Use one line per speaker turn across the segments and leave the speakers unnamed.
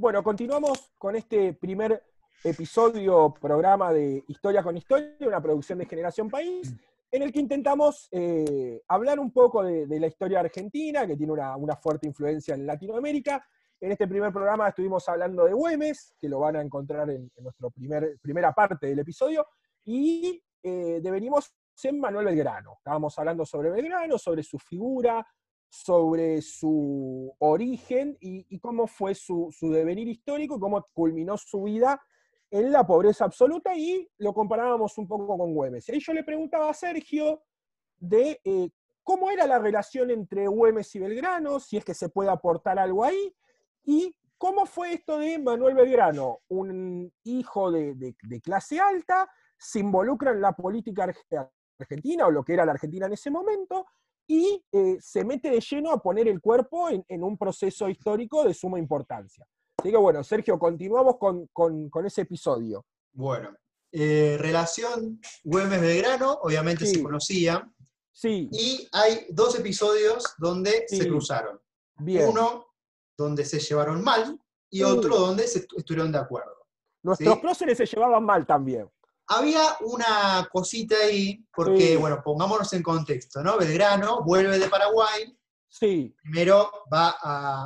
Bueno, continuamos con este primer episodio, programa de Historia con Historia, una producción de Generación País, en el que intentamos eh, hablar un poco de, la historia argentina, que tiene una, fuerte influencia en Latinoamérica. En este primer programa estuvimos hablando de Güemes, que lo van a encontrar en, nuestra primera parte del episodio, y eh, devenimos en Manuel Belgrano. Estábamos hablando sobre Belgrano, sobre su figura, sobre su origen y, cómo fue su, devenir histórico cómo culminó su vida en la pobreza absoluta y lo comparábamos un poco con Güemes. Y yo le preguntaba a Sergio de eh, cómo era la relación entre Güemes y Belgrano, si es que se puede aportar algo ahí, y cómo fue esto de Manuel Belgrano, un hijo de, de clase alta, se involucra en la política argentina o lo que era la Argentina en ese momento, y eh, se mete de lleno a poner el cuerpo en, un proceso histórico de suma importancia. Así que bueno, Sergio, continuamos con, ese episodio.
Bueno, eh, relación Güemes-Belgrano, obviamente se conocían.
Sí.
Y hay dos episodios donde se cruzaron. Uno donde se llevaron mal y otro donde se estuvieron de acuerdo.
Nuestros próceres se llevaban mal también.
Había una cosita ahí, porque, bueno, pongámonos en contexto, ¿no? Belgrano vuelve de Paraguay.
Sí.
Primero va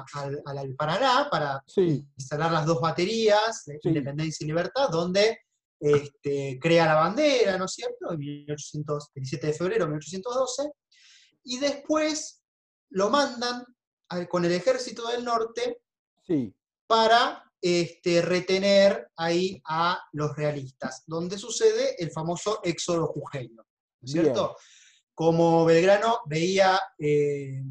al Paraná para instalar las dos baterías, de Independencia y Libertad, donde este, crea la bandera, ¿no es cierto? En 17 de febrero de 1812. Y después lo mandan con el ejército del norte
sí.
para este, retener ahí a los realistas, donde sucede el famoso éxodo jujeño, ¿cierto? Como Belgrano veía eh,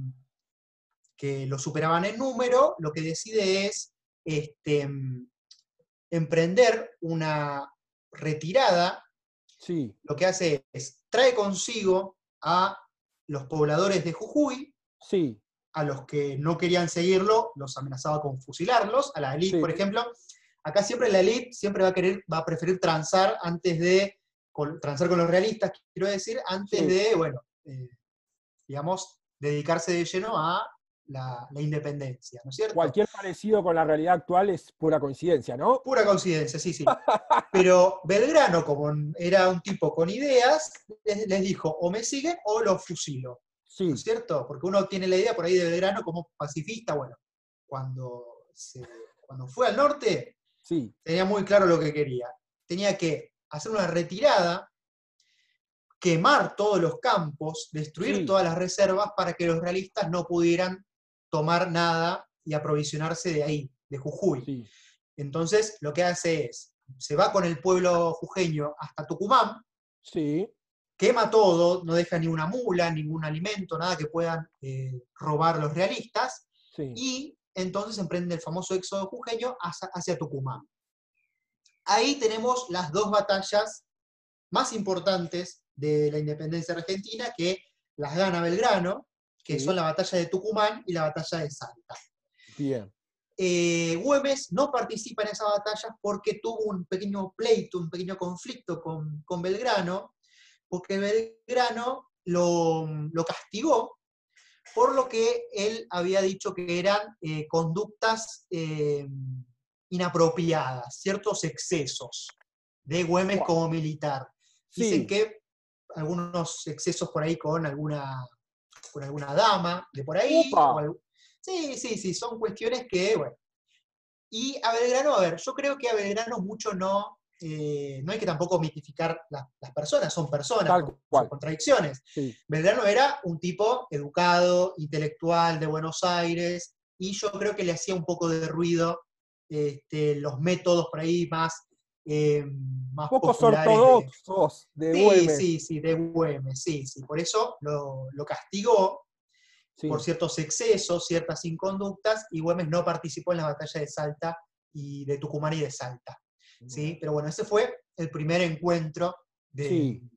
que lo superaban en número, lo que decide es este, emprender una retirada.
Sí.
Lo que hace es trae consigo a los pobladores de Jujuy,
sí
a los que no querían seguirlo, los amenazaba con fusilarlos, a la élite, por ejemplo. Acá siempre la élite siempre va a querer, va a preferir transar antes de, transar con los realistas, quiero decir, antes de, bueno, eh, digamos, dedicarse de lleno a la, independencia, ¿no es cierto?
Cualquier parecido con la realidad actual es pura coincidencia, ¿no?
Pura coincidencia, sí, sí. Pero Belgrano, como era un tipo con ideas, les dijo, o me siguen o los fusilo.
Sí.
¿no es cierto? Porque uno tiene la idea por ahí de Belgrano como pacifista, bueno, cuando, cuando fue al norte,
sí.
tenía muy claro lo que quería. Tenía que hacer una retirada, quemar todos los campos, destruir todas las reservas para que los realistas no pudieran tomar nada y aprovisionarse de ahí, de Jujuy. Entonces, lo que hace es, se va con el pueblo jujeño hasta Tucumán,
sí
quema todo, no deja ni una mula, ningún alimento, nada que puedan eh, robar los realistas, y entonces emprende el famoso éxodo jujeño hacia, Tucumán. Ahí tenemos las dos batallas más importantes de la independencia argentina que las gana Belgrano, que son la batalla de Tucumán y la batalla de Salta.
Bien.
Eh, Güemes no participa en esa batalla porque tuvo un pequeño pleito, un pequeño conflicto con, con Belgrano, porque Belgrano lo, castigó por lo que él había dicho que eran eh, conductas eh, inapropiadas, ciertos excesos de Güemes como militar. Dicen que algunos excesos por ahí con alguna, con alguna dama de por ahí. sí, sí, sí, son cuestiones que, bueno. Y a Belgrano, a ver, yo creo que a Belgrano mucho no, eh, no hay que tampoco mitificar las personas, son personas, con, contradicciones. Belgrano era un tipo educado, intelectual, de Buenos Aires, y yo creo que le hacía un poco de ruido este, los métodos por ahí más... Eh, más
Pocos ortodoxos de, de
sí, Sí, sí, de Güemes, sí, sí. Por eso lo, castigó por ciertos excesos, ciertas inconductas, y Güemes no participó en la batalla de Salta y de Tucumán y de Salta. ¿Sí? Pero bueno, ese fue el primer encuentro de,
sí,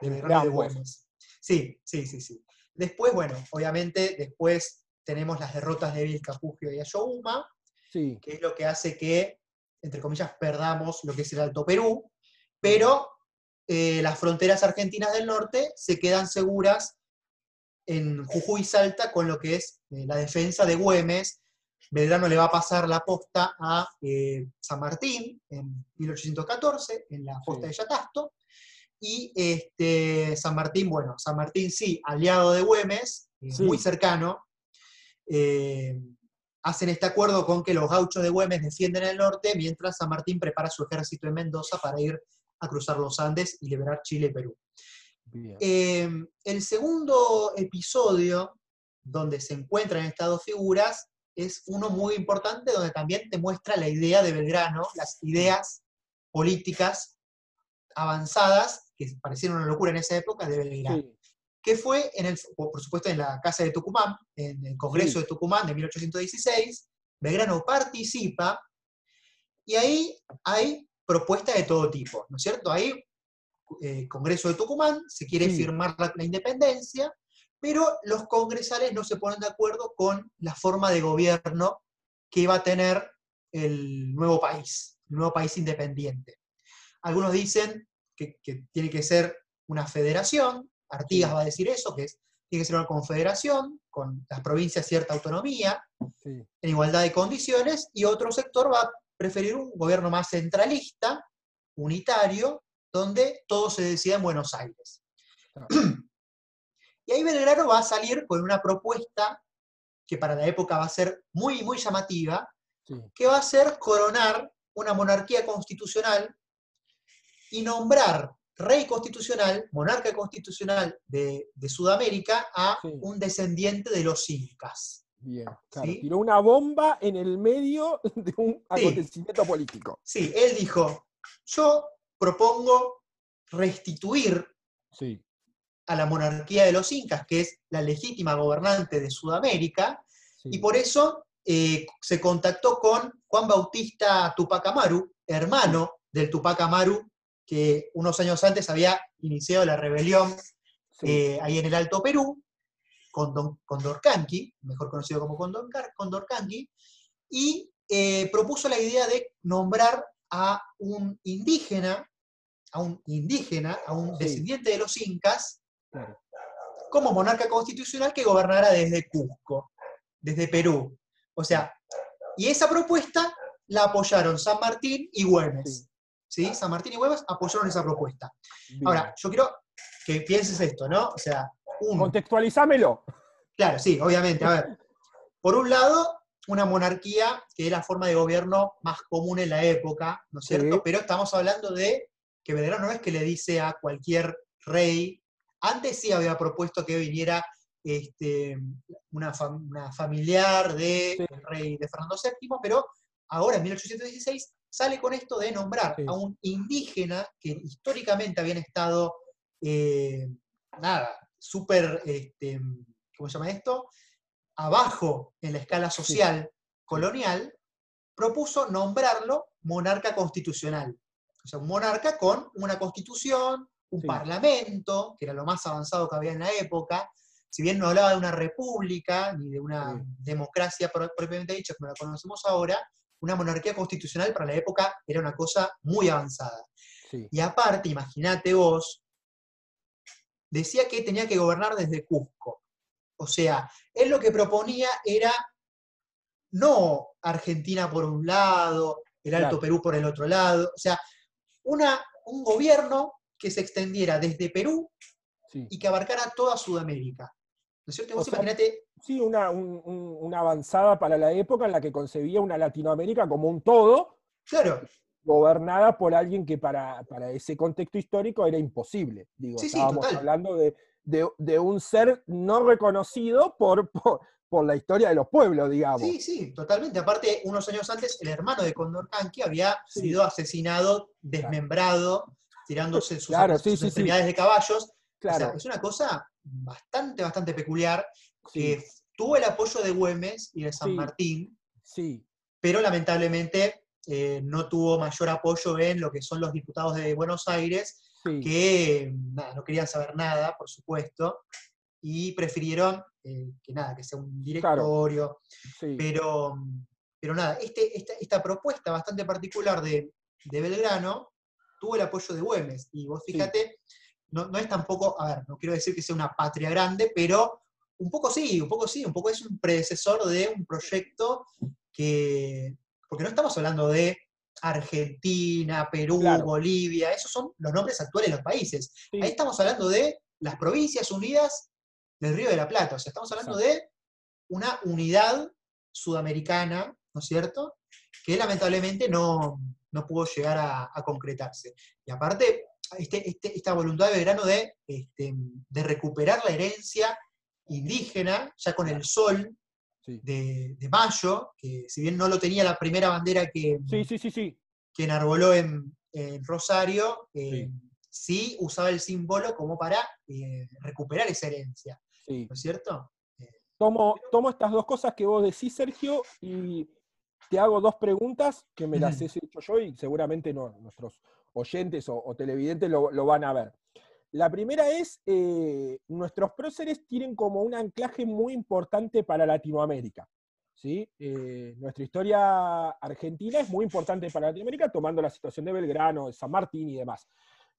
de de Güemes. Sí, sí, sí, sí. Después, bueno, obviamente, después tenemos las derrotas de Vilcapugio y Ayohuma,
sí.
que es lo que hace que, entre comillas, perdamos lo que es el Alto Perú, pero eh, las fronteras argentinas del norte se quedan seguras en Jujuy y Salta con lo que es eh, la defensa de Güemes, Belgrano le va a pasar la posta a eh, San Martín en 1814, en la posta
Sí.
de Yatasto, y este, San Martín, bueno, San Martín sí, aliado de Güemes, eh,
Sí.
muy cercano, eh, hacen este acuerdo con que los gauchos de Güemes defienden el norte, mientras San Martín prepara su ejército en Mendoza para ir a cruzar los Andes y liberar Chile y Perú. Eh, el segundo episodio, donde se encuentran estas dos figuras, es uno muy importante, donde también te muestra la idea de Belgrano, las ideas políticas avanzadas, que parecieron una locura en esa época, de Belgrano.
Sí,
Que fue, en el, por supuesto, en la Casa de Tucumán, en el Congreso
Sí.
de Tucumán de 1816, Belgrano participa, y ahí hay propuestas de todo tipo, ¿no es cierto? Ahí eh, Congreso de Tucumán, se quiere
Sí.
firmar la, la independencia, pero los congresales no se ponen de acuerdo con la forma de gobierno que iba a tener el nuevo país, el nuevo país independiente. Algunos dicen que, que tiene que ser una federación, Artigas
Sí.
va a decir eso, que es, tiene que ser una confederación, con las provincias cierta autonomía,
sí,
en igualdad de condiciones, y otro sector va a preferir un gobierno más centralista, unitario, donde todo se decida en Buenos Aires.
Claro.
Y ahí Belgrano va a salir con una propuesta que para la época va a ser muy, muy llamativa,
sí.
que va a ser coronar una monarquía constitucional y nombrar rey constitucional, monarca constitucional de, de Sudamérica, a
Sí.
un descendiente de los incas.
Bien, claro.
¿Sí?
Tiró una bomba en el medio de un acontecimiento político.
Sí, él dijo, yo propongo restituir
Sí,
a la monarquía de los incas, que es la legítima gobernante de Sudamérica,
sí.
y por eso eh, se contactó con Juan Bautista Tupac Amaru, hermano del Tupac Amaru, que unos años antes había iniciado la rebelión
sí,
eh, ahí en el Alto Perú, con Don- Condorcanqui, mejor conocido como Condorcanqui, y eh, propuso la idea de nombrar a un indígena, a un indígena, a un
Sí.
descendiente de los incas,
claro.
como monarca constitucional que gobernara desde Cusco, desde Perú. O sea, y esa propuesta la apoyaron San Martín y Güemes. ¿sí? San Martín y Güemes apoyaron esa propuesta.
Bien.
Ahora, yo quiero que pienses esto, ¿no? O sea, un,
Contextualizámelo.
Claro, sí, obviamente. A ver, por un lado, una monarquía que es la forma de gobierno más común en la época, ¿no es cierto?
Sí.
Pero estamos hablando de que Belgrano no es que le dice a cualquier rey, antes sí había propuesto que viniera este, una, fam- una familiar del
Sí.
rey de Fernando VII, pero ahora en 1816 sale con esto de nombrar
Sí.
a un indígena que históricamente habían estado, eh, nada, súper, este, ¿cómo se llama esto? Abajo en la escala social colonial, propuso nombrarlo monarca constitucional. O sea, un monarca con una constitución, un
Sí.
parlamento, que era lo más avanzado que había en la época. Si bien no hablaba de una república ni de una
Sí.
democracia pro- propiamente dicha, como la conocemos ahora, una monarquía constitucional para la época era una cosa muy avanzada.
Sí,
Y aparte, imagínate vos, decía que tenía que gobernar desde Cusco. O sea, él lo que proponía era no Argentina por un lado, el Alto
Claro.
Perú por el otro lado, o sea, una, un gobierno que se extendiera desde Perú
sí.
y que abarcara toda Sudamérica. ¿No es cierto? Vos imaginate,
Sí, una, un- un- una avanzada para la época en la que concebía una Latinoamérica como un todo,
claro,
gobernada por alguien que para, para ese contexto histórico era imposible. Digo,
Sí, sí,
estábamos
total.
hablando de, de- de un ser no reconocido por, por, por la historia de los pueblos, digamos.
Sí, sí, totalmente. Aparte, unos años antes, el hermano de Condorcanqui había
Sí.
sido asesinado, desmembrado, tirándose sus,
Claro,
sus
sí, sí, sí.
extremidades de caballos.
claro.
O sea, es una cosa bastante, bastante peculiar, que tuvo el apoyo de Güemes y de San. Martín,
sí,
pero lamentablemente eh, no tuvo mayor apoyo en lo que son los diputados de Buenos Aires, que nada, no querían saber nada, por supuesto, y prefirieron eh, que nada, que sea un directorio.
sí.
Pero, pero nada, este, esta, esta propuesta bastante particular de, de Belgrano tuvo el apoyo de Güemes. Y vos
Sí.
fíjate, no, no es tampoco, a ver, no quiero decir que sea una patria grande, pero un poco sí, un poco sí, un poco es un predecesor de un proyecto que, porque no estamos hablando de Argentina, Perú,
Claro.
Bolivia, esos son los nombres actuales de los países.
Sí.
Ahí estamos hablando de las provincias unidas del Río de la Plata, o sea, estamos hablando de una unidad sudamericana, ¿no es cierto? Que lamentablemente no, no pudo llegar a, a concretarse. Y aparte, este- este- esta voluntad de Belgrano de, este, de recuperar la herencia indígena, ya con el sol
Sí.
de, de mayo, que si bien no lo tenía la primera bandera que,
Sí, sí, sí, sí.
que enarboló en, en Rosario, eh, sí. usaba el símbolo como para eh, recuperar esa herencia,
sí.
¿no es cierto?
Tomo, tomo estas dos cosas que vos decís, Sergio, y te hago dos preguntas que me las he hecho yo y seguramente no- nuestros oyentes o, o televidentes lo, lo van a ver. La primera es, eh, nuestros próceres tienen como un anclaje muy importante para Latinoamérica. ¿sí? Eh, nuestra historia argentina es muy importante para Latinoamérica, tomando la situación de Belgrano, de San Martín y demás.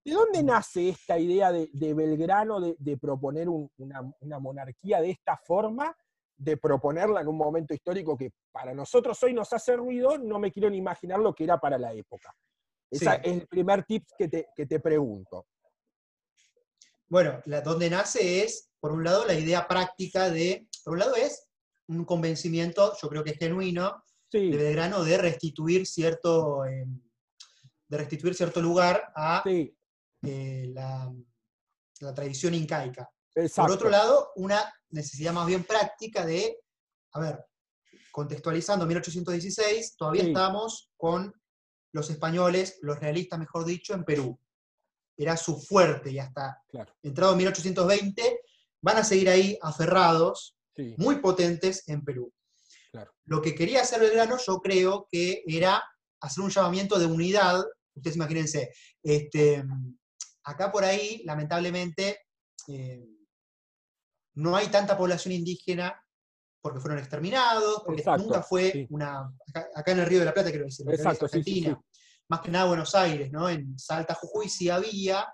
¿De dónde nace esta idea de, de Belgrano de, de proponer un- una, una monarquía de esta forma, de proponerla en un momento histórico que para nosotros hoy nos hace ruido? No me quiero ni imaginar lo que era para la época. Ese
Sí.
es el primer tip que te, que te pregunto.
Bueno, la, donde nace es, por un lado, la idea práctica de, por un lado es un convencimiento, yo creo que es genuino,
Sí,
de Belgrano de restituir cierto, eh, de restituir cierto lugar a
sí,
eh, la, la tradición incaica.
Exacto.
Por otro lado, una necesidad más bien práctica de, a ver, contextualizando 1816, todavía
Sí.
estamos con los españoles, los realistas, mejor dicho, en Perú. Era su fuerte y hasta
Claro,
entrado en 1820 van a seguir ahí aferrados,
sí,
muy potentes en Perú.
Claro.
Lo que quería hacer Belgrano, yo creo que era hacer un llamamiento de unidad. Ustedes imagínense, este, acá por ahí, lamentablemente, eh, no hay tanta población indígena porque fueron exterminados, porque
Exacto,
nunca fue
sí.
una. Acá, acá en el Río de la Plata, lo que es
Exacto, sí,
Argentina.
sí.
Más que nada Buenos Aires, ¿no? En Salta, Jujuy sí había,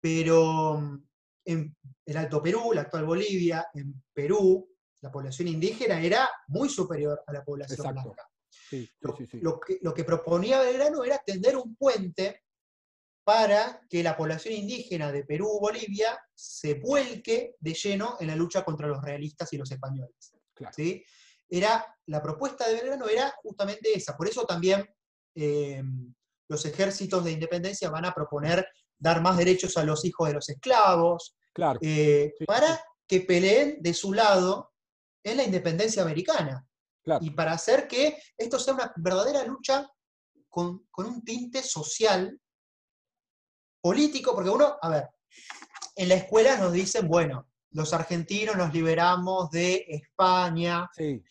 pero mm, en el Alto Perú, la actual Bolivia, en Perú, la población indígena era muy superior a la población
Exacto.
blanca.
sí, sí,
Lo,
sí, sí.
lo que, lo que proponía Belgrano era tender un puente para que la población indígena de Perú, Bolivia, se vuelque de lleno en la lucha contra los realistas y los españoles.
Claro.
¿sí? Era, la propuesta de Belgrano era justamente esa. Por eso también eh, los ejércitos de independencia van a proponer dar más derechos a los hijos de los esclavos,
Claro,
eh,
Sí,
para que peleen de su lado en la independencia americana
claro.
y para hacer que esto sea una verdadera lucha con, con un tinte social, político, porque uno, a ver, en la escuela nos dicen, bueno, los argentinos nos liberamos de España,
Sí,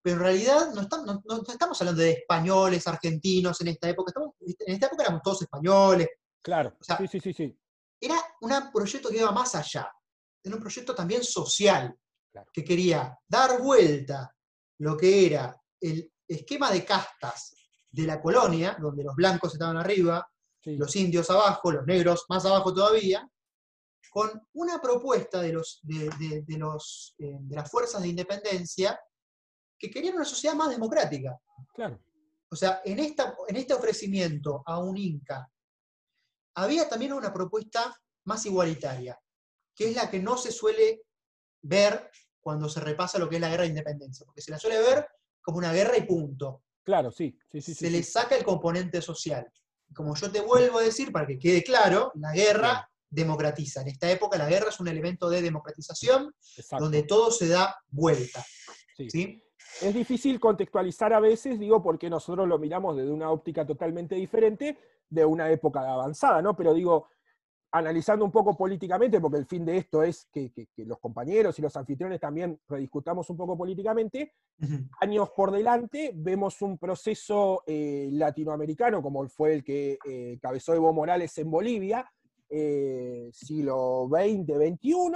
pero en realidad no, estamos, no- no estamos hablando de españoles, argentinos en esta época, estamos- en esta época éramos todos españoles,
claro.
O sea,
sí, sí, sí, sí.
era un proyecto que iba más allá, era un proyecto también social,
Claro.
que quería dar vuelta lo que era el esquema de castas de la colonia, donde los blancos estaban arriba,
sí.
los indios abajo, los negros más abajo todavía, con una propuesta de, los, de, de- de los, eh, de las fuerzas de independencia que querían una sociedad más democrática.
Claro,
O sea, en, esta, en este ofrecimiento a un Inca, había también una propuesta más igualitaria, que es la que no se suele ver cuando se repasa lo que es la guerra de independencia, porque se la suele ver como una guerra y punto.
claro, sí, sí, sí.
se
sí,
le
sí.
saca el componente social. Como yo te vuelvo a decir, para que quede claro, la guerra democratiza. En esta época la guerra es un elemento de democratización
Exacto,
donde todo se da vuelta.
sí.
¿sí?
Es difícil contextualizar a veces, digo, porque nosotros lo miramos desde una óptica totalmente diferente de una época avanzada, ¿no? Pero digo, analizando un poco políticamente, porque el fin de esto es que, que- que los compañeros y los anfitriones también rediscutamos un poco políticamente, años por delante vemos un proceso eh, latinoamericano, como fue el que eh, cabezó Evo Morales en Bolivia, eh, siglo XX, XXI,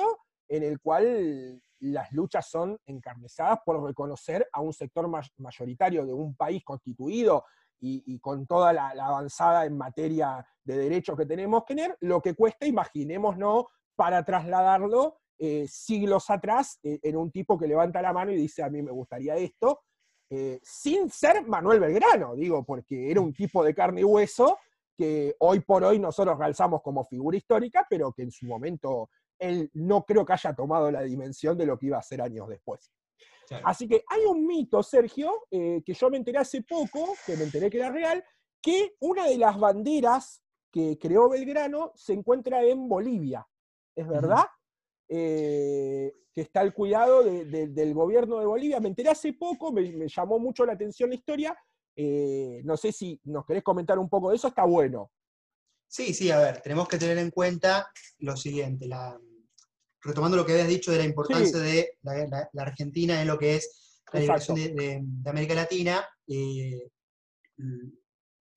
en el cual las luchas son encarnizadas por reconocer a un sector ma- mayoritario de un país constituido y, con toda la, avanzada en materia de derechos que tenemos que tener, lo que cuesta, imaginémonos, para trasladarlo eh, siglos atrás eh, en un tipo que levanta la mano y dice, a mí me gustaría esto, eh, sin ser Manuel Belgrano, digo, porque era un tipo de carne y hueso que hoy por hoy nosotros calzamos como figura histórica, pero que en su momento él no creo que haya tomado la dimensión de lo que iba a ser años después. Así que hay un mito, Sergio, que yo me enteré hace poco, que me enteré que era real, que una de las banderas que creó Belgrano se encuentra en Bolivia. ¿Es verdad? Eh, que está al cuidado del gobierno de Bolivia. Me enteré hace poco, me, llamó mucho la atención la historia. Eh, no sé si nos querés comentar un poco de eso, está bueno.
Sí, sí, a ver, tenemos que tener en cuenta lo siguiente, retomando lo que habías dicho de la importancia de la, Argentina en lo que es la liberación de, América Latina, eh,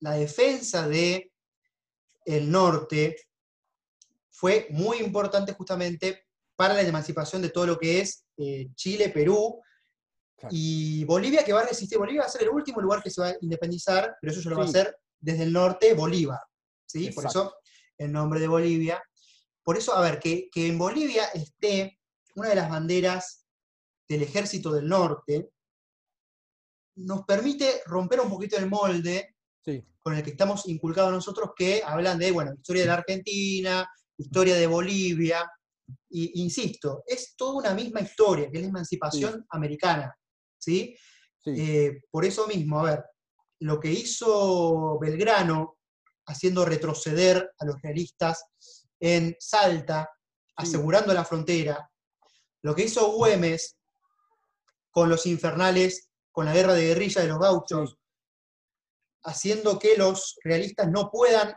la defensa de el norte fue muy importante justamente para la emancipación de todo lo que es eh, Chile, Perú y Bolivia, que va a resistir. Bolivia va a ser el último lugar que se va a independizar, pero eso ya lo va a hacer desde el norte, Bolívar. ¿sí? Por eso el nombre de Bolivia. Por eso, a ver, que, en Bolivia esté una de las banderas del ejército del norte, nos permite romper un poquito el molde con el que estamos inculcados nosotros, que hablan de, bueno, historia de la Argentina, historia de Bolivia, y insisto, es toda una misma historia, que es la emancipación americana. ¿sí? Eh, por eso mismo, a ver, lo que hizo Belgrano, haciendo retroceder a los realistas en Salta, asegurando la frontera, lo que hizo Güemes con los infernales, con la guerra de guerrilla de los gauchos, haciendo que los realistas no puedan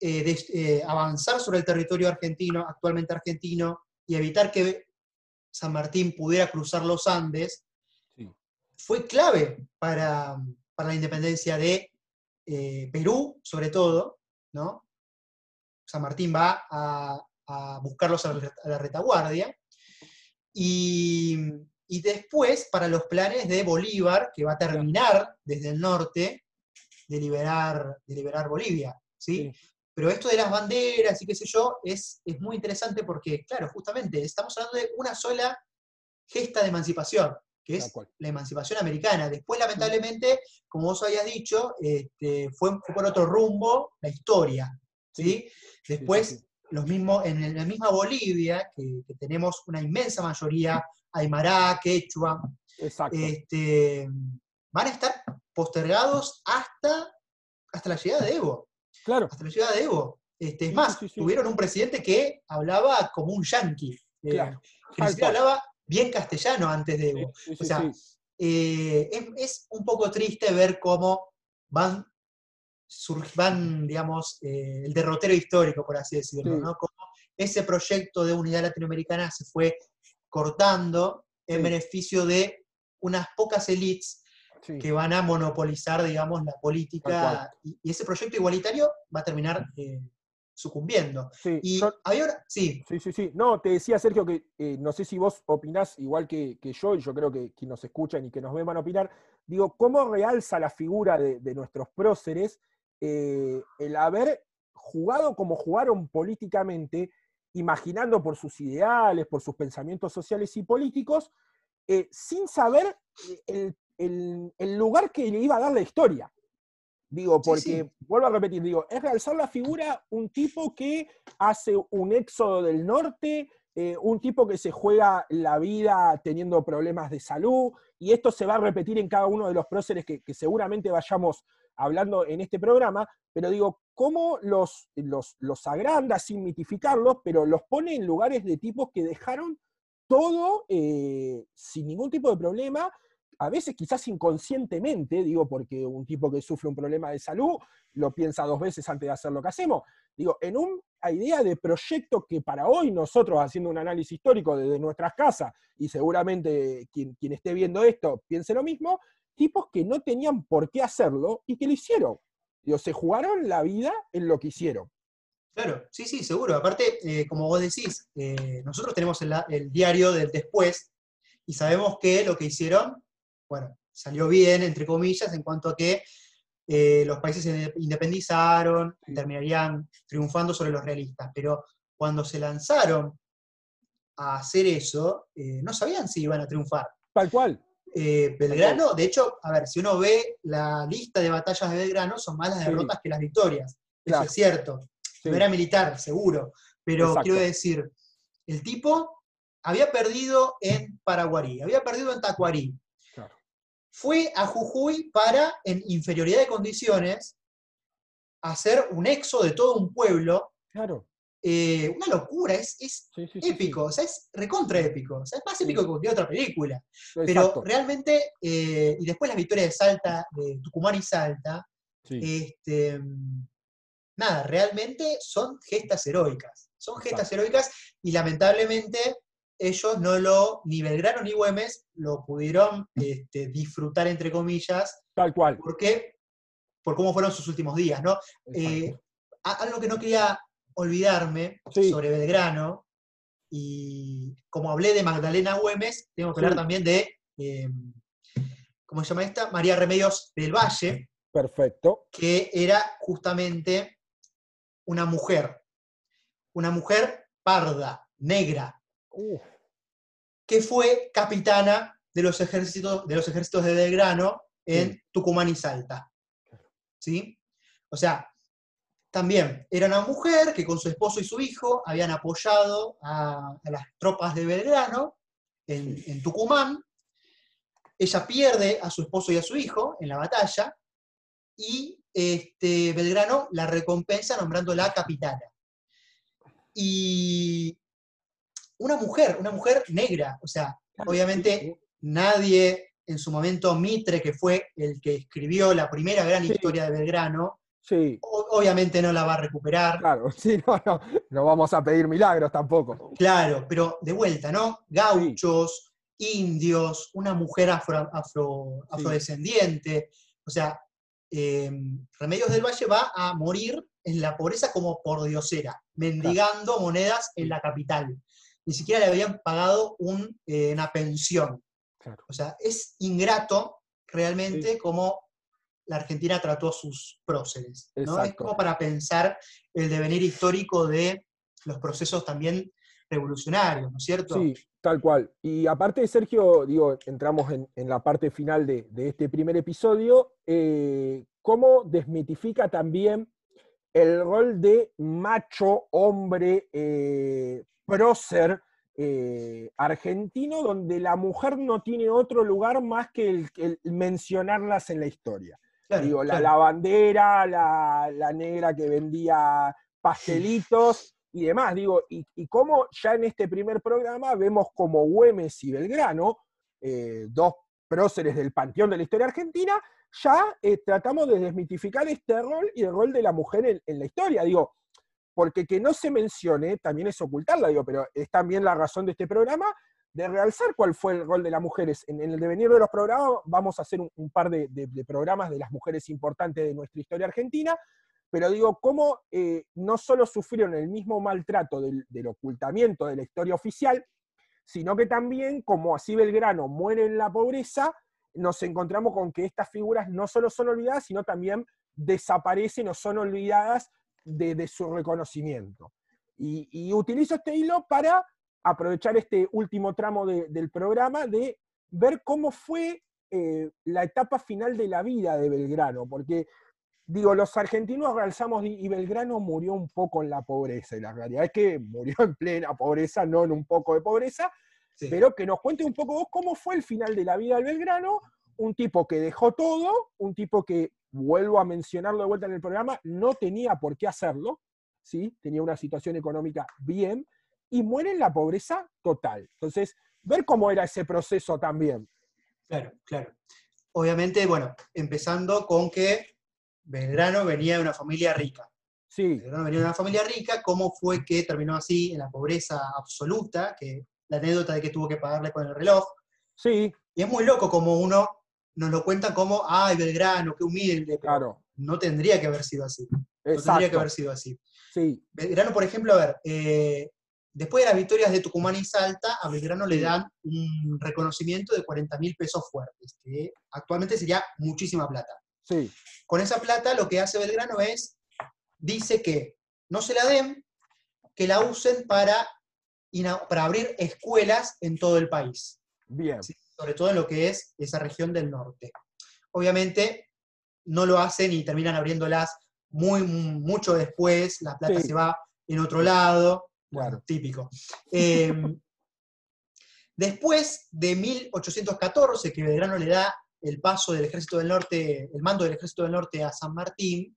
eh, eh, avanzar sobre el territorio argentino, actualmente argentino, y evitar que San Martín pudiera cruzar los Andes, fue clave para, la independencia de eh, Perú, sobre todo, ¿no? San Martín va a, buscarlos a la retaguardia. Y, después, para los planes de Bolívar, que va a terminar desde el norte de liberar, de liberar Bolivia. ¿sí? Pero esto de las banderas y qué sé yo es, es muy interesante porque, claro, justamente estamos hablando de una sola gesta de emancipación, que es la emancipación americana. Después, lamentablemente, como vos habías dicho, este, fue, por otro rumbo la historia. ¿Sí? Después, Los mismos, en la misma Bolivia, que, tenemos una inmensa mayoría aymara, quechua, este, van a estar postergados hasta, hasta la llegada de Evo.
Claro.
Hasta la llegada de Evo. Este, es más, tuvieron un presidente que hablaba como un yanqui. Eh, claro. que hablaba bien castellano antes de Evo. o sea, eh, es, un poco triste ver cómo van, van digamos, eh, el derrotero histórico, por así decirlo, ¿no? Cómo ese proyecto de unidad latinoamericana se fue cortando en beneficio de unas pocas élites que van a monopolizar, digamos, la política. Y, ese proyecto igualitario va a terminar eh, sucumbiendo.
Sí, y sí. Sí, sí, sí. No, te decía, Sergio, que eh, no sé si vos opinás igual que, yo, y yo creo que quienes nos escuchan y que nos ven van a opinar. Digo, ¿cómo realza la figura de, nuestros próceres eh, el haber jugado como jugaron políticamente, imaginando por sus ideales, por sus pensamientos sociales y políticos, sin saber el el, lugar que le iba a dar la historia. Digo, porque, vuelvo a repetir, digo, es realzar la figura un tipo que hace un éxodo del norte, eh, un tipo que se juega la vida teniendo problemas de salud, y esto se va a repetir en cada uno de los próceres que, seguramente vayamos hablando en este programa, pero digo, cómo los, los, agranda sin mitificarlos, pero los pone en lugares de tipos que dejaron todo eh, sin ningún tipo de problema a veces quizás inconscientemente, digo, porque un tipo que sufre un problema de salud lo piensa dos veces antes de hacer lo que hacemos, digo, en una idea de proyecto que para hoy nosotros haciendo un análisis histórico desde nuestras casas, y seguramente quien, esté viendo esto piense lo mismo, tipos que no tenían por qué hacerlo y que lo hicieron. Digo, se jugaron la vida en lo que hicieron.
Claro, sí, sí, seguro. Aparte, eh, como vos decís, eh, nosotros tenemos el, diario del después y sabemos que lo que hicieron bueno, salió bien, entre comillas, en cuanto a que eh, los países se independizaron, terminarían triunfando sobre los realistas. Pero cuando se lanzaron a hacer eso, eh, no sabían si iban a triunfar.
Tal cual.
Eh, Belgrano, de hecho, a ver, si uno ve la lista de batallas de Belgrano, son más las
Sí.
derrotas que las victorias.
Claro.
Eso es cierto.
Sí.
No era militar, seguro. Pero
Exacto.
quiero decir, el tipo había perdido en Paraguarí, había perdido en Tacuarí. Fue a Jujuy para, en inferioridad de condiciones, hacer un exo de todo un pueblo.
Claro.
Eh, una locura, es, es
Sí, sí, sí, sí.
épico, o sea, es recontra épico. O sea, es más épico que cualquier otra película. Pero realmente, eh, y después las victorias de Salta, de Tucumán y Salta, este, nada, realmente son gestas heroicas. Son gestas heroicas y lamentablemente ellos no lo, ni Belgrano ni Güemes, lo pudieron este, disfrutar, entre comillas,
Tal cual.
porque, por cómo fueron sus últimos días, ¿no? Eh, algo que no quería olvidarme
Sí.
sobre Belgrano, y como hablé de Magdalena Güemes, tengo que
Sí.
hablar también de, eh, ¿cómo se llama esta? María Remedios del Valle,
Perfecto.
que era justamente una mujer, una mujer parda, negra,
Uf,
que fue capitana de los ejércitos de, los ejércitos de Belgrano en
Sí.
Tucumán y Salta. ¿Sí? O sea, también era una mujer que con su esposo y su hijo habían apoyado a, a las tropas de Belgrano en, en Tucumán. Ella pierde a su esposo y a su hijo en la batalla y este, Belgrano la recompensa nombrándola capitana. Y una mujer, una mujer negra, o sea, obviamente nadie en su momento, Mitre, que fue el que escribió la primera gran
Sí.
historia de Belgrano,
Sí,
obviamente no la va a recuperar.
claro. Sí, no, no. No vamos a pedir milagros tampoco.
Claro, pero de vuelta, ¿no? Gauchos, indios, una mujer afro- afro-
Sí.
afrodescendiente. O sea, eh, Remedios del Valle va a morir en la pobreza como por diosera, mendigando monedas en la capital. Ni siquiera le habían pagado un, eh, una pensión.
Claro.
O sea, es ingrato realmente como la Argentina trató a sus próceres. ¿no? Es como para pensar el devenir histórico de los procesos también revolucionarios, ¿no es cierto?
Sí, tal cual. Y aparte, Sergio, digo, entramos en, en la parte final de, de este primer episodio, eh, cómo desmitifica también el rol de macho, hombre, eh, prócer eh, argentino, donde la mujer no tiene otro lugar más que el, el mencionarlas en la historia.
Claro,
Digo, la lavandera, la, la negra que vendía pastelitos y demás. Digo, y, y cómo ya en este primer programa vemos como Güemes y Belgrano, eh, dos próceres del panteón de la historia argentina, ya eh, tratamos de desmitificar este rol y el rol de la mujer en, en la historia. Digo, porque que no se mencione también es ocultarla, digo, pero es también la razón de este programa de realzar cuál fue el rol de las mujeres. En, el devenir de los programas vamos a hacer un, par de, programas de las mujeres importantes de nuestra historia argentina, pero digo, cómo eh, no solo sufrieron el mismo maltrato del ocultamiento de la historia oficial, sino que también, como así Belgrano muere en la pobreza, nos encontramos con que estas figuras no solo son olvidadas, sino también desaparecen o son olvidadas de, de su reconocimiento. Y, y utilizo este hilo para aprovechar este último tramo de- del programa de ver cómo fue eh, la etapa final de la vida de Belgrano, porque digo, los argentinos realzamos y Belgrano murió un poco en la pobreza, y la realidad es que murió en plena pobreza, no en un poco de pobreza,
Sí.
pero que nos cuente un poco vos cómo fue el final de la vida del Belgrano, un tipo que dejó todo, un tipo que, vuelvo a mencionarlo de vuelta en el programa, no tenía por qué hacerlo, ¿sí? tenía una situación económica bien, y muere en la pobreza total. Entonces, ver cómo era ese proceso también.
Claro, claro. Obviamente, bueno, empezando con que Belgrano venía de una familia rica.
Sí,
Belgrano venía de una familia rica, ¿cómo fue que terminó así en la pobreza absoluta? Que la anécdota de que tuvo que pagarle con el reloj.
sí,
Y es muy loco como uno nos lo cuenta como, ay, Belgrano, qué humilde.
claro.
No tendría que haber sido así. No tendría que haber sido así.
Sí,
Belgrano, por ejemplo, a ver, eh, después de las victorias de Tucumán y Salta, a Belgrano le dan un reconocimiento de 40 mil pesos fuertes, que actualmente sería muchísima plata.
sí,
Con esa plata lo que hace Belgrano es, dice que no se la den, que la usen para para abrir escuelas en todo el país.
Bien.
Sobre todo en lo que es esa región del norte. Obviamente no lo hacen y terminan abriéndolas muy, mucho después, la plata se va en otro lado, bueno, típico. Em, después de 1814, que Belgrano le da el paso del ejército del norte, el mando del ejército del norte a San Martín,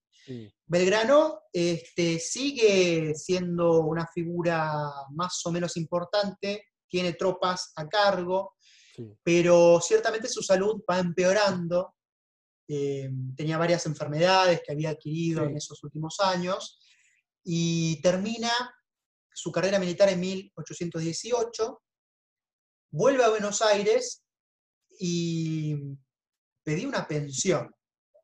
Belgrano este, sigue siendo una figura más o menos importante, tiene tropas a cargo, pero ciertamente su salud va empeorando. Eh, tenía varias enfermedades que había adquirido en esos últimos años y termina su carrera militar en 1818, vuelve a Buenos Aires y pedía una pensión.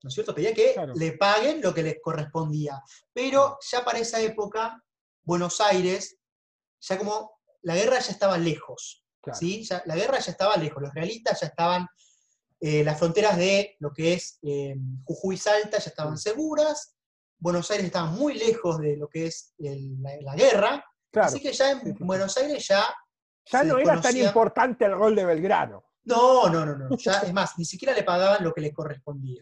¿no es cierto? Pedía que le paguen lo que les correspondía. Pero ya para esa época, Buenos Aires, ya como la guerra ya estaba lejos, ¿sí? la guerra ya estaba lejos, los realistas ya estaban, eh, las fronteras de lo que es eh, Jujuy y Salta ya estaban seguras, Buenos Aires estaba muy lejos de lo que es la, guerra, así que ya en Buenos Aires ya...
Ya no era tan importante el rol de Belgrano.
No, no, no, no. Ya, es más, ni siquiera le pagaban lo que le correspondía.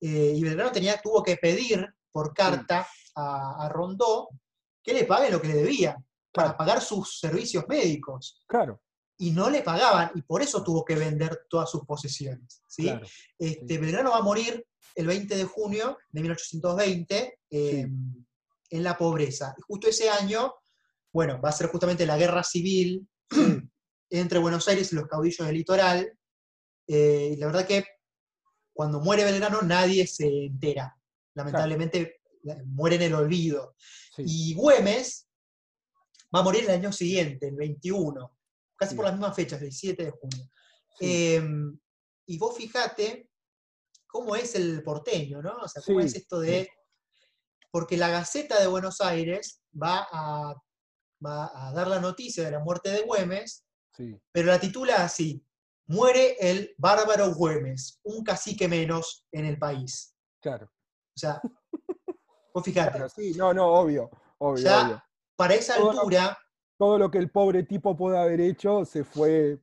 Eh, y Belgrano tenía, tuvo que pedir por carta a, Rondó que le pague lo que le debía, para pagar sus servicios médicos.
Claro.
Y no le pagaban, y por eso tuvo que vender todas sus posesiones. ¿sí? Este, Belgrano va a morir el 20 de junio de 1820 em, en la pobreza. Y justo ese año, bueno, va a ser justamente la guerra civil entre Buenos Aires y los caudillos del litoral. Eh, y la verdad que cuando muere Belgrano nadie se entera. Lamentablemente muere en el olvido. Y Güemes va a morir el año siguiente, el 21, casi por las mismas fechas, el 7 de junio. Em, y vos fijate cómo es el porteño, ¿no? O sea, cómo es esto de... Porque la Gaceta de Buenos Aires va a, va a dar la noticia de la muerte de Güemes, pero la titula así, muere el bárbaro Güemes, un cacique menos en el país.
Claro.
O sea, vos fíjate.
sí, no, no, obvio, obvio,
ya, Para esa altura.
Todo lo que el pobre tipo puede haber hecho se fue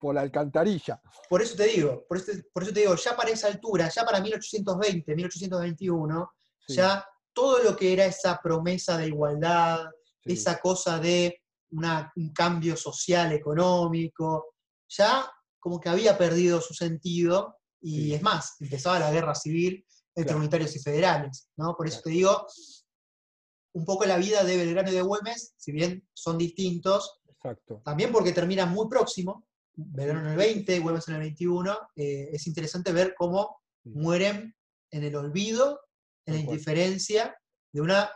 por la alcantarilla.
Por eso te digo, por eso, te digo, ya para esa altura, ya para 1820, 1821, ya todo lo que era esa promesa de igualdad, esa cosa de un cambio social, económico, ya como que había perdido su sentido y es más, empezaba la guerra civil entre unitarios y federales, ¿no? Por eso te digo, un poco la vida de Belgrano y de Güemes, si bien son distintos, también porque terminan muy próximo, Belgrano en el 20, Güemes en el 21, eh, es interesante ver cómo mueren en el olvido, en la indiferencia de una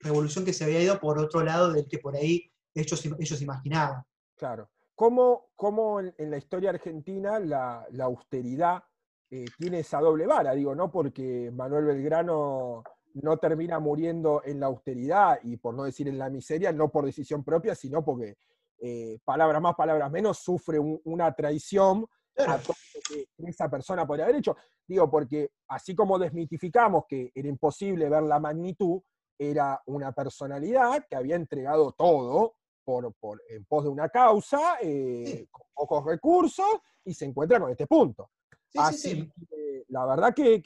revolución que se había ido por otro lado del que por ahí ellos, ellos imaginaban.
Claro. ¿Cómo, cómo en, la historia argentina la, austeridad eh, tiene esa doble vara? Digo, no porque Manuel Belgrano no termina muriendo en la austeridad y por no decir en la miseria, no por decisión propia, sino porque, eh, palabras más, palabras menos, sufre una traición a todo lo que esa persona podría haber hecho. Digo, porque así como desmitificamos que era imposible ver la magnitud, era una personalidad que había entregado todo por, en pos de una causa, eh, con pocos recursos, y se encuentra con este punto. Así que la verdad que,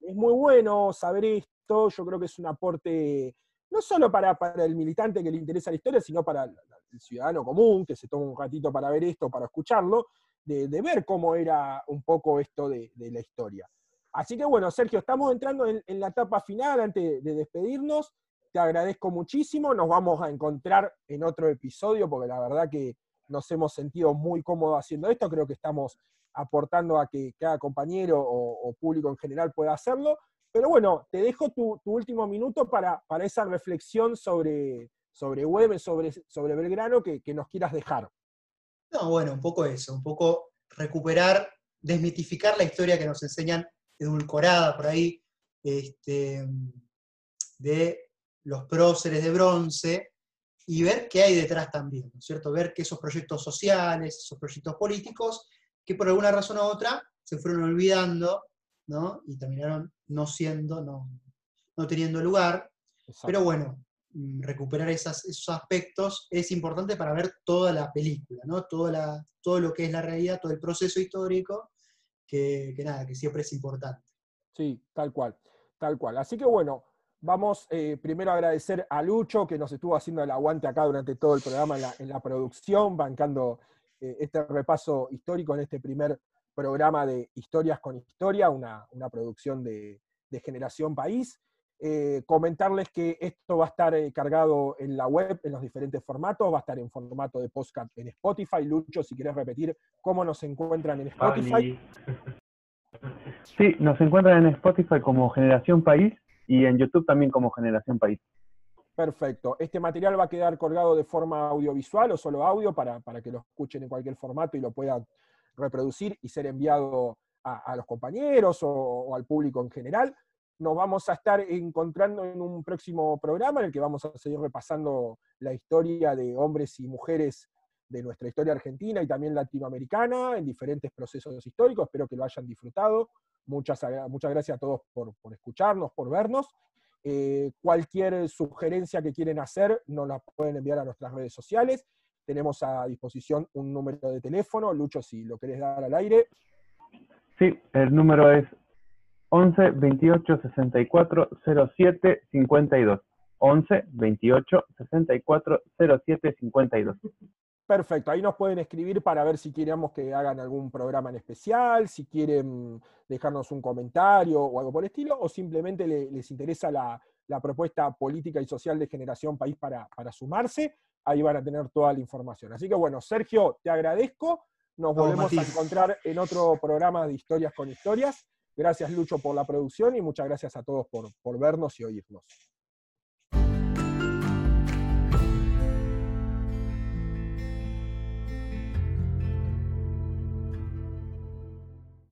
es muy bueno saber esto, yo creo que es un aporte no solo para, el militante que le interesa la historia, sino para el ciudadano común, que se toma un ratito para ver esto, para escucharlo, de, ver cómo era un poco esto de, la historia. Así que bueno, Sergio, estamos entrando en, en la etapa final antes de despedirnos te agradezco muchísimo. Nos vamos a encontrar en otro episodio porque la verdad que nos hemos sentido muy cómodos haciendo esto. Creo que estamos aportando a que cada compañero o, público en general pueda hacerlo. Pero bueno, te dejo tu, último minuto para, para, esa reflexión sobre, sobre Güemes, sobre, sobre Belgrano que, nos quieras dejar.
No, bueno, un poco eso, un poco recuperar, desmitificar la historia que nos enseñan edulcorada por ahí, este, de los próceres de bronce y ver qué hay detrás también, ¿no es cierto? Ver que esos proyectos sociales, esos proyectos políticos, que por alguna razón u otra se fueron olvidando, ¿no? Y terminaron no siendo, no, no teniendo lugar. Pero bueno, mm, recuperar esos aspectos es importante para ver toda la película, ¿no? Toda todo lo que es la realidad, todo el proceso histórico, que, nada, que siempre es importante.
Sí, tal cual, tal cual. Así que bueno, vamos eh, primero a agradecer a Lucho, que nos estuvo haciendo el aguante acá durante todo el programa en la, producción, bancando eh, este repaso histórico en este primer programa de Historias con Historia, una, producción de, de Generación País. Eh, comentarles que esto va a estar eh, cargado en la web en los diferentes formatos, va a estar en formato de podcast en Spotify. Lucho, si quieres repetir cómo nos encuentran en Spotify.
Sí, nos encuentran en Spotify como Generación País y en YouTube también como Generación País.
Perfecto. Este material va a quedar colgado de forma audiovisual o solo audio para, para que lo escuchen en cualquier formato y lo puedan reproducir y ser enviado a, los compañeros o al público en general nos vamos a estar encontrando en un próximo programa en el que vamos a seguir repasando la historia de hombres y mujeres de nuestra historia argentina y también latinoamericana en diferentes procesos históricos. Espero que lo hayan disfrutado. Muchas, muchas gracias a todos por, escucharnos, por vernos. Eh, cualquier sugerencia que quieren hacer nos la pueden enviar a nuestras redes sociales. Tenemos a disposición un número de teléfono. Lucho, si lo querés dar al aire.
Sí, el número es 11 28 64 07 52. 11 28 64 07 52.
Perfecto, ahí nos pueden escribir para ver si queremos que hagan algún programa en especial, si quieren dejarnos un comentario o algo por el estilo, o simplemente les interesa la, propuesta política y social de Generación País para, para sumarse, ahí van a tener toda la información. Así que bueno, Sergio, te agradezco, nos volvemos a encontrar en otro programa de Historias con Historias. Gracias Lucho por la producción y muchas gracias a todos por, por vernos y oírnos.